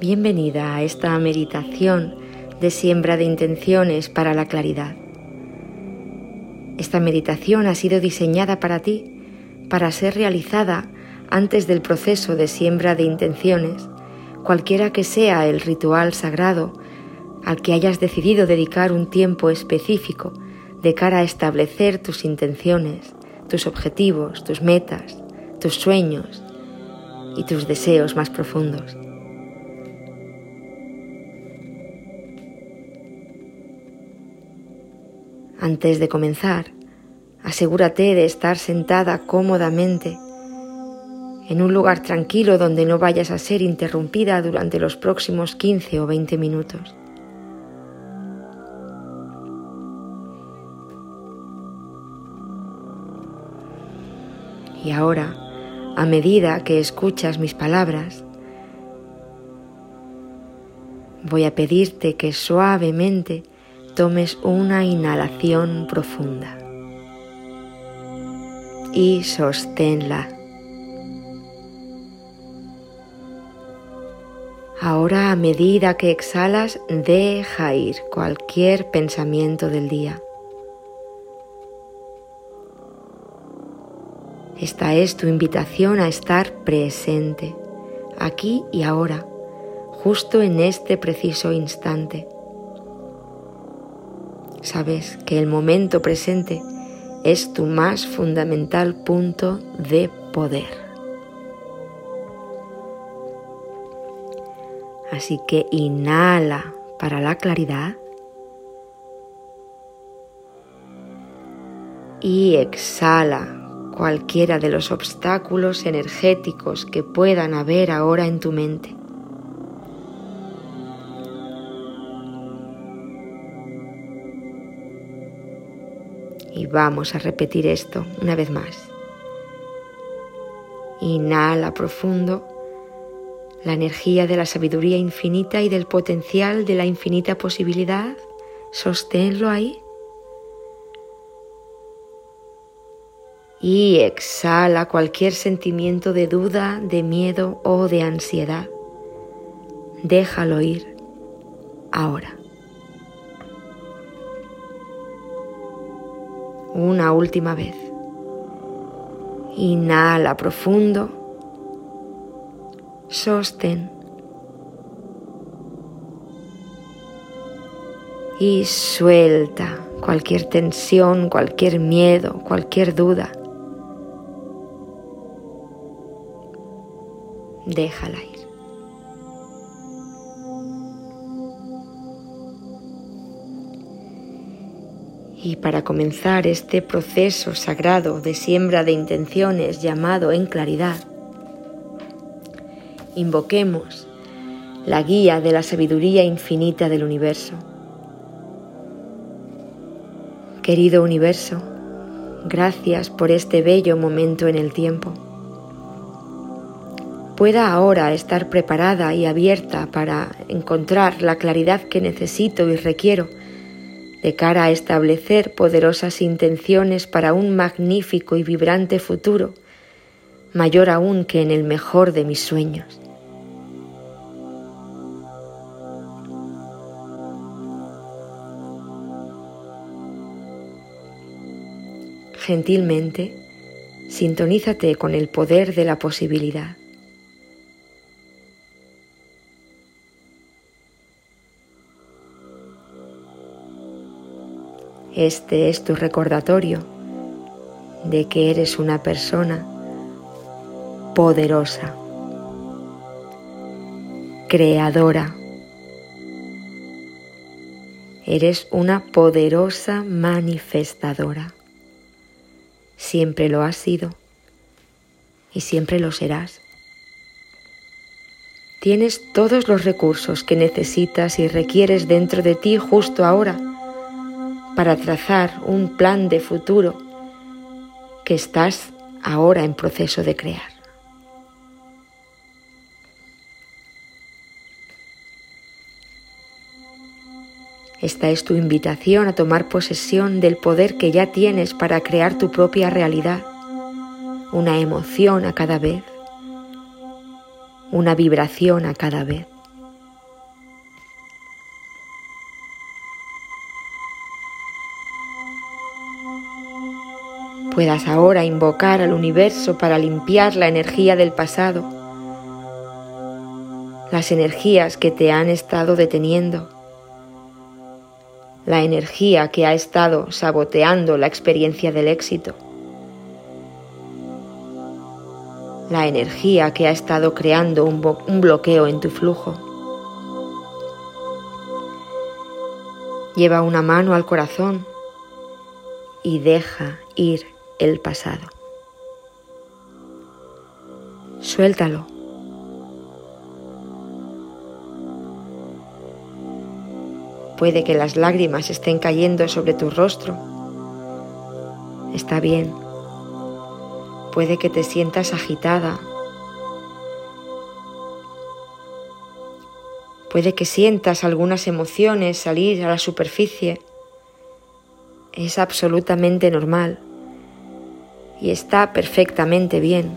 Bienvenida a esta meditación de siembra de intenciones para la claridad. Esta meditación ha sido diseñada para ti, para ser realizada antes del proceso de siembra de intenciones, cualquiera que sea el ritual sagrado al que hayas decidido dedicar un tiempo específico de cara a establecer tus intenciones, tus objetivos, tus metas, tus sueños y tus deseos más profundos. Antes de comenzar, asegúrate de estar sentada cómodamente en un lugar tranquilo donde no vayas a ser interrumpida durante los próximos 15 o 20 minutos. Y ahora, a medida que escuchas mis palabras, voy a pedirte que suavemente tomes una inhalación profunda y sosténla. Ahora a medida que exhalas, deja ir cualquier pensamiento del día. Esta es tu invitación a estar presente, aquí y ahora, justo en este preciso instante sabes que el momento presente es tu más fundamental punto de poder. Así que inhala para la claridad y exhala cualquiera de los obstáculos energéticos que puedan haber ahora en tu mente. Vamos a repetir esto una vez más. Inhala profundo la energía de la sabiduría infinita y del potencial de la infinita posibilidad. Sosténlo ahí. Y exhala cualquier sentimiento de duda, de miedo o de ansiedad. Déjalo ir ahora. Una última vez. Inhala profundo. Sostén. Y suelta cualquier tensión, cualquier miedo, cualquier duda. Déjala ir. Y para comenzar este proceso sagrado de siembra de intenciones llamado en claridad, invoquemos la guía de la sabiduría infinita del universo. Querido universo, gracias por este bello momento en el tiempo. Pueda ahora estar preparada y abierta para encontrar la claridad que necesito y requiero de cara a establecer poderosas intenciones para un magnífico y vibrante futuro, mayor aún que en el mejor de mis sueños. Gentilmente, sintonízate con el poder de la posibilidad. Este es tu recordatorio de que eres una persona poderosa, creadora. Eres una poderosa manifestadora. Siempre lo has sido y siempre lo serás. Tienes todos los recursos que necesitas y requieres dentro de ti justo ahora para trazar un plan de futuro que estás ahora en proceso de crear. Esta es tu invitación a tomar posesión del poder que ya tienes para crear tu propia realidad, una emoción a cada vez, una vibración a cada vez. Puedas ahora invocar al universo para limpiar la energía del pasado, las energías que te han estado deteniendo, la energía que ha estado saboteando la experiencia del éxito, la energía que ha estado creando un, bloqueo en tu flujo. Lleva una mano al corazón y deja ir el pasado. Suéltalo. Puede que las lágrimas estén cayendo sobre tu rostro. Está bien. Puede que te sientas agitada. Puede que sientas algunas emociones salir a la superficie. Es absolutamente normal y está perfectamente bien.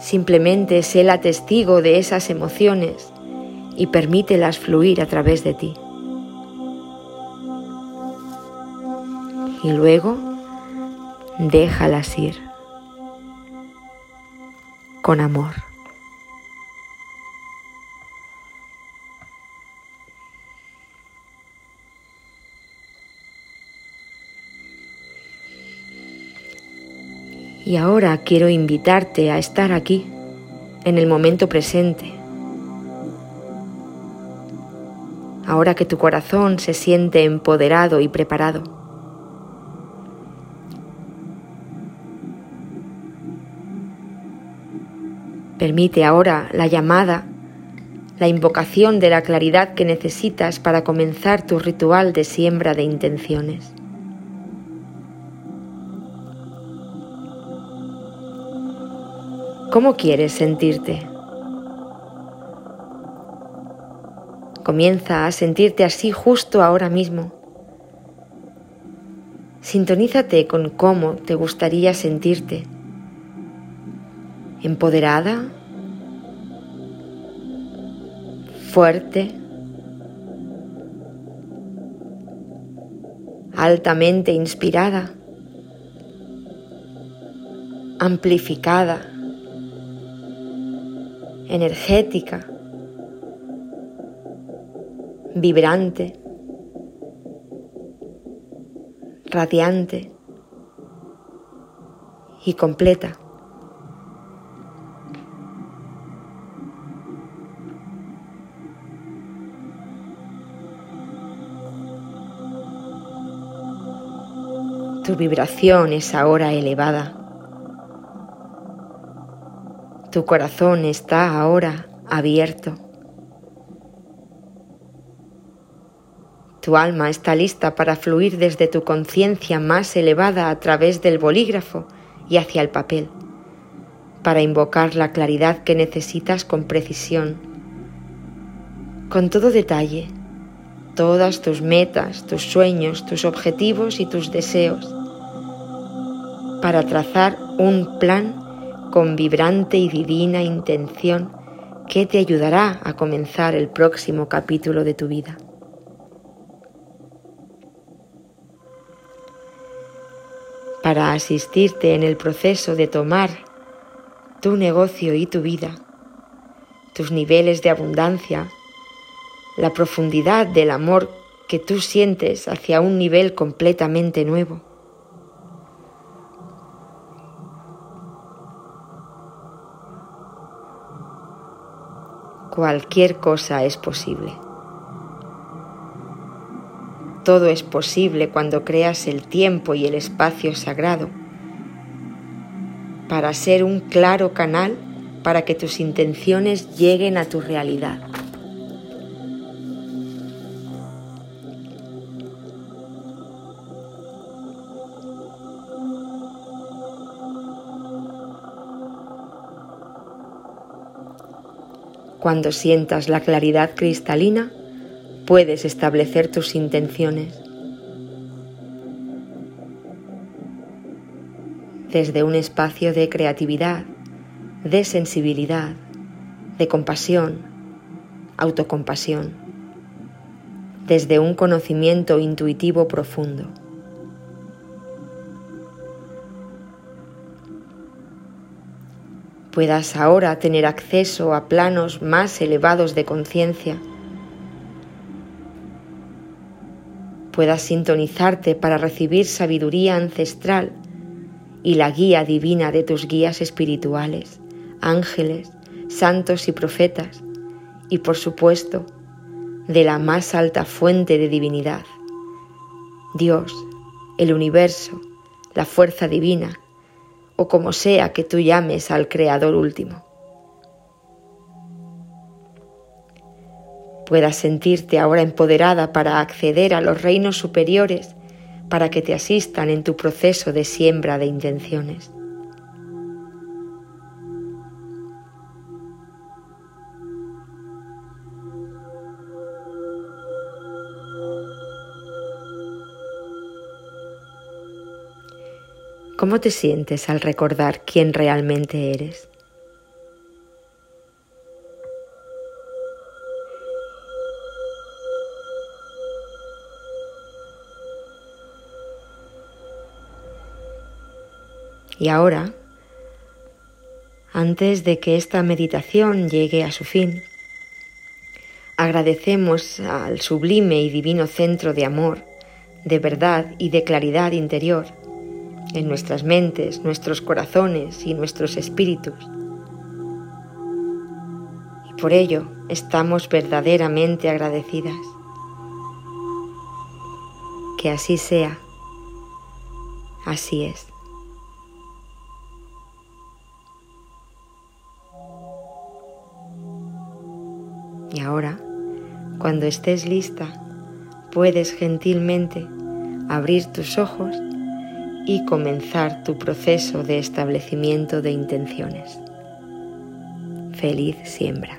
Simplemente sé la testigo de esas emociones y permítelas fluir a través de ti. Y luego déjalas ir con amor. Y ahora quiero invitarte a estar aquí, en el momento presente. Ahora que tu corazón se siente empoderado y preparado. Permite ahora la llamada, la invocación de la claridad que necesitas para comenzar tu ritual de siembra de intenciones. ¿Cómo quieres sentirte? Comienza a sentirte así justo ahora mismo. Sintonízate con cómo te gustaría sentirte. Empoderada, fuerte, altamente inspirada, amplificada energética, vibrante, radiante y completa. Tu vibración es ahora elevada. Tu corazón está ahora abierto. Tu alma está lista para fluir desde tu conciencia más elevada a través del bolígrafo y hacia el papel, para invocar la claridad que necesitas con precisión, con todo detalle, todas tus metas, tus sueños, tus objetivos y tus deseos, para trazar un plan con vibrante y divina intención que te ayudará a comenzar el próximo capítulo de tu vida. Para asistirte en el proceso de tomar tu negocio y tu vida, tus niveles de abundancia, la profundidad del amor que tú sientes hacia un nivel completamente nuevo cualquier cosa es posible. Todo es posible cuando creas el tiempo y el espacio sagrado para ser un claro canal para que tus intenciones lleguen a tu realidad. Cuando sientas la claridad cristalina, puedes establecer tus intenciones. Desde un espacio de creatividad, de sensibilidad, de compasión, autocompasión, desde un conocimiento intuitivo profundo. Puedas ahora tener acceso a planos más elevados de conciencia, puedas sintonizarte para recibir sabiduría ancestral y la guía divina de tus guías espirituales, ángeles, santos y profetas, y por supuesto, de la más alta fuente de divinidad, Dios, el universo, la fuerza divina, o como sea que tú llames al Creador último. Puedas sentirte ahora empoderada para acceder a los reinos superiores para que te asistan en tu proceso de siembra de intenciones. ¿Cómo te sientes al recordar quién realmente eres? Y ahora, antes de que esta meditación llegue a su fin, agradecemos al sublime y divino centro de amor, de verdad y de claridad interior en nuestras mentes, nuestros corazones y nuestros espíritus. Y por ello estamos verdaderamente agradecidas. Que así sea. Así es. Y ahora, cuando estés lista, puedes gentilmente abrir tus ojos y comenzar tu proceso de establecimiento de intenciones. Feliz siembra.